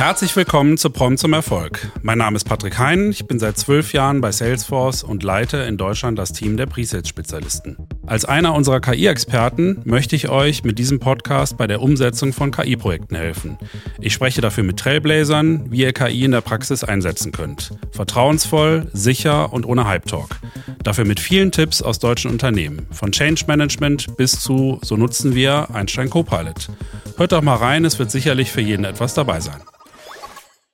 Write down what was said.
Herzlich willkommen zu Prom zum Erfolg. Mein Name ist Patrick Hein, ich bin seit zwölf Jahren bei Salesforce und leite in Deutschland das Team der Presales-Spezialisten. Als einer unserer KI-Experten möchte ich euch mit diesem Podcast bei der Umsetzung von KI-Projekten helfen. Ich spreche dafür mit Trailblazern, wie ihr KI in der Praxis einsetzen könnt. Vertrauensvoll, sicher und ohne Hype-Talk. Dafür mit vielen Tipps aus deutschen Unternehmen, von Change Management bis zu So nutzen wir Einstein Copilot. Hört doch mal rein, es wird sicherlich für jeden etwas dabei sein.